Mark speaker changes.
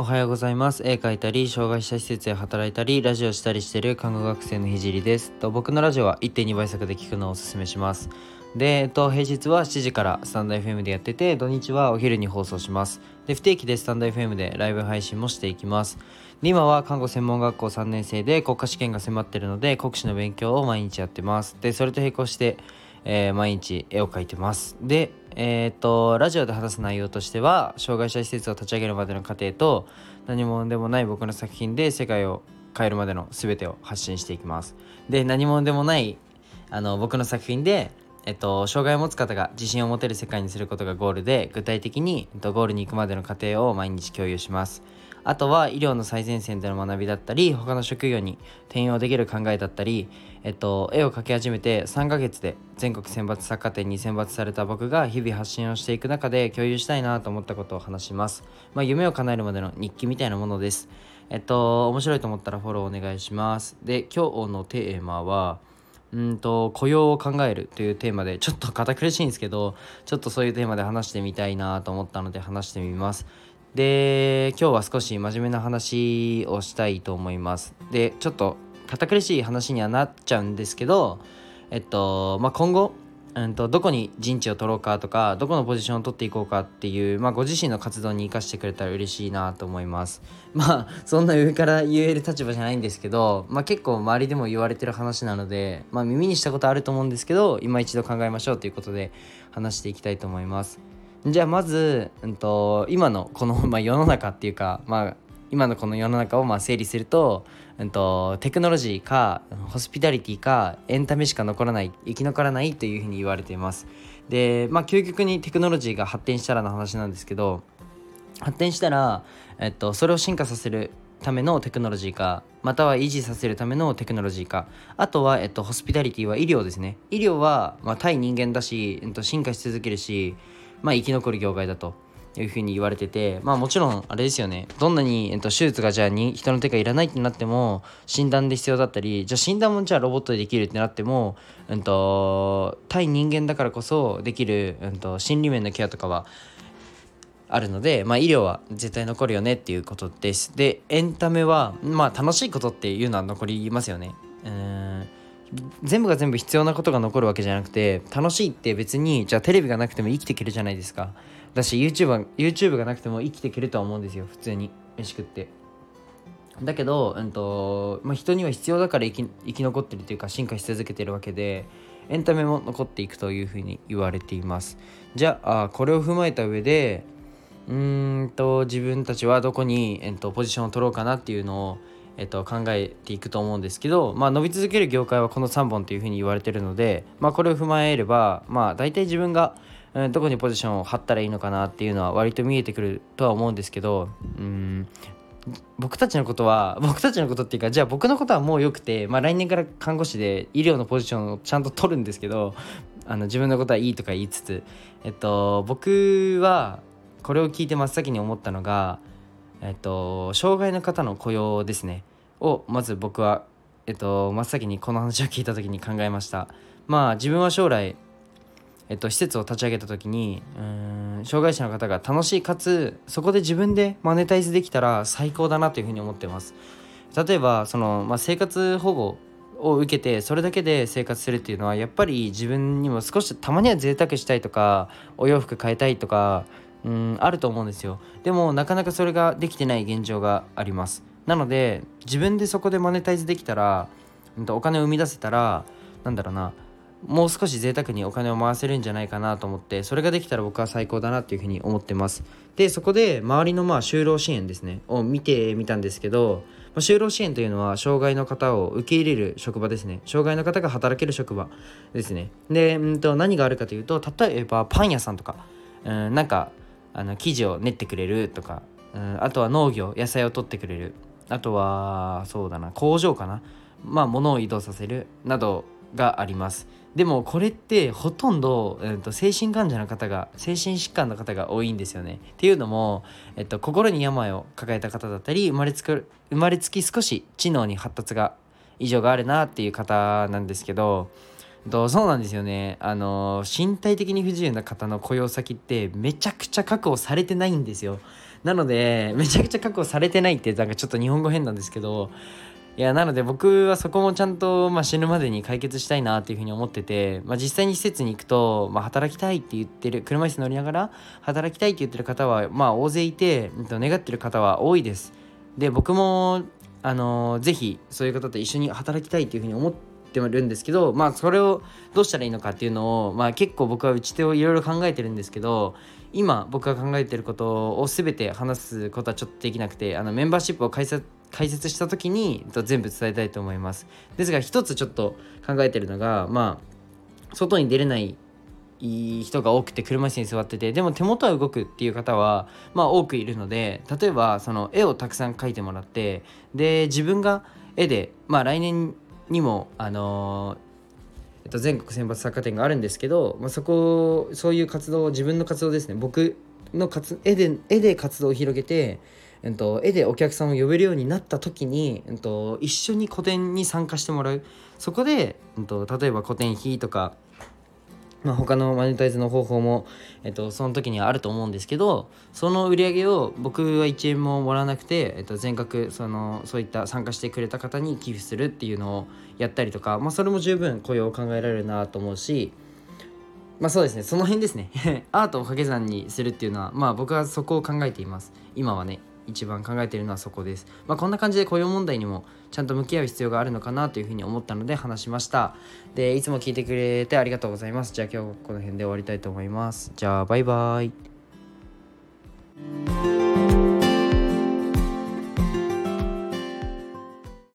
Speaker 1: おはようございます。絵描いたり障害者施設で働いたりラジオしたりしている看護学生のひじりです。と僕のラジオは1.2倍速で聞くのをおすすめします。で、えっと、平日は7時からスタンド FM でやってて土日はお昼に放送します。で不定期でスタンド FM でライブ配信もしていきます。で今は看護専門学校3年生で国家試験が迫ってるので国試の勉強を毎日やってます。でそれと並行してえー、毎日絵を描いてます。で、えー、っと、ラジオで話す内容としては、障害者施設を立ち上げるまでの過程と、何者でもない僕の作品で世界を変えるまでの全てを発信していきます。で、何者でもないあの僕の作品で、えっと、障害を持つ方が自信を持てる世界にすることがゴールで、具体的に、えっと、ゴールに行くまでの過程を毎日共有します。あとは医療の最前線での学びだったり他の職業に転用できる考えだったり、えっと、絵を描き始めて3ヶ月で全国選抜作家展に選抜された僕が日々発信をしていく中で共有したいなと思ったことを話します、まあ、夢を叶えるまでの日記みたいなものです。えっと面白いと思ったらフォローお願いします。で今日のテーマはうんと雇用を考えるというテーマでちょっと堅苦しいんですけどちょっとそういうテーマで話してみたいなと思ったので話してみます。で今日は少し真面目な話をしたいと思います。でちょっと堅苦しい話にはなっちゃうんですけどえっとまあ今後うんと、どこに陣地を取ろうかとかどこのポジションを取っていこうかっていう、まあ、ご自身の活動に生かしてくれたら嬉しいなと思います。まあそんな上から言える立場じゃないんですけど、まあ、結構周りでも言われてる話なので、まあ、耳にしたことあると思うんですけど今一度考えましょうということで話していきたいと思います。じゃあまず、うんと、今のこの、まあ、世の中っていうか、まあ、今のこの世の中をまあ整理すると,、うんと、テクノロジーかホスピタリティかエンタメしか残らない生き残らないというふうに言われています。でまあ究極にテクノロジーが発展したらの話なんですけど発展したら、えっと、それを進化させるためのテクノロジーかまたは維持させるためのテクノロジーかあとは、えっと、ホスピタリティは医療ですね。医療は、まあ、対人間だし、えっと、進化し続けるしまあ、生き残る業界だと。いうふうに言われててまあもちろんあれですよねどんなに、えっと、手術がじゃあに人の手がいらないってなっても診断で必要だったりじゃあ診断もじゃあロボットでできるってなっても、うんと、対人間だからこそできる、うんと、心理面のケアとかはあるので、まあ、医療は絶対残るよねっていうことです。でエンタメは、まあ、楽しいことっていうのは残りますよね。うん全部が全部必要なことが残るわけじゃなくて楽しいって別にじゃあテレビがなくても生きていけるじゃないですかだし YouTube, YouTube がなくても生きていけるとは思うんですよ普通に。飯食って。だけど、うんとまあ、人には必要だから生き生き残ってるというか進化し続けてるわけでエンタメも残っていくというふうに言われています。じゃあこれを踏まえた上でうんと自分たちはどこに、えっと、ポジションを取ろうかなっていうのをえっと、考えていくと思うんですけど、まあ、伸び続ける業界はこの3本というふうに言われてるので、まあ、これを踏まえれば、まあ、大体自分が、うん、どこにポジションを張ったらいいのかなっていうのは割と見えてくるとは思うんですけどうん僕たちのことは 僕たちのことっていうかじゃあ僕のことはもうよくて、まあ、来年から看護師で医療のポジションをちゃんと取るんですけどあの自分のことはいいとか言いつつ、えっと、僕はこれを聞いて真っ先に思ったのがえっと、障害の方の雇用ですね。をまず僕は、えっと、真っ先にこの話を聞いた時に考えました。まあ自分は将来、えっと、施設を立ち上げた時にうん障害者の方が楽しいかつそこで自分でマネタイズできたら最高だなというふうに思ってます。例えばその、まあ、生活保護を受けてそれだけで生活するっていうのはやっぱり自分にも少したまには贅沢したいとかお洋服買いたいとかうんあると思うんですよ。でもなかなかそれができてない現状があります。なので自分でそこでマネタイズできたらお金を生み出せたらなんだろうなもう少し贅沢にお金を回せるんじゃないかなと思ってそれができたら僕は最高だなっていうふうに思ってます。でそこで周りのまあ就労支援ですねを見てみたんですけど、まあ、就労支援というのは障害の方を受け入れる職場ですね。障害の方が働ける職場ですね。で、うんと何があるかというと例えばパン屋さんとか、うん、なんかあの生地を練ってくれるとか、うん、あとは農業野菜を取ってくれる。あとはそうだな工場かな。まあ物を移動させる。などがあります。でもこれってほとんど、えー、と精神患者の方が精神疾患の方が多いんですよね。っていうのも、えっと、心に病を抱えた方だったり生まれつく生まれつき少し知能に発達が異常があるなっていう方なんですけどとそうなんですよね。あの身体的に不自由な方の雇用先ってめちゃくちゃ確保されてないんですよ。なのでめちゃくちゃ確保されてないってなんかちょっと日本語変なんですけどいやなので僕はそこもちゃんと、まあ、死ぬまでに解決したいなっていうふうに思ってて、まあ、実際に施設に行くと、まあ、働きたいって言ってる車椅子乗りながら働きたいって言ってる方は、まあ、大勢いて願ってる方は多いです。で僕もあのー、ぜひそういう方と一緒に働きたいっていうふうに思ってるんですけどまあそれをどうしたらいいのかっていうのを、まあ、結構僕は打ち手をいろいろ考えてるんですけど今僕が考えてることを全て話すことはちょっとできなくてあのメンバーシップを開設解説した時に全部伝えたいと思います。ですが一つちょっと考えてるのがまあ外に出れない人が多くて車椅子に座っててでも手元は動くっていう方はまあ多くいるので例えばその絵をたくさん描いてもらってで自分が絵でまあ来年にもあのー、全国選抜作家展があるんですけど、まあ、そこそういう活動自分の活動ですね。僕の絵で絵で活動を広げてえっと、絵でお客さんを呼べるようになった時に、えっと、一緒に個展に参加してもらう。そこで、えっと、例えば個展費とか、まあ、他のマネタイズの方法も、えっと、その時にはあると思うんですけどその売り上げを僕は1円ももらわなくて、えっと、全額そのそういった参加してくれた方に寄付するっていうのをやったりとか、まあ、それも十分雇用を考えられるなと思うしまあそうですね。その辺ですね。アートを掛け算にするっていうのはまあ僕はそこを考えています。今はね。一番考えているのはそこです。まあ、こんな感じで雇用問題にもちゃんと向き合う必要があるのかなというふうに思ったので話しました。で、いつも聞いてくれてありがとうございます。じゃあ今日この辺で終わりたいと思います。じゃあバイバイ。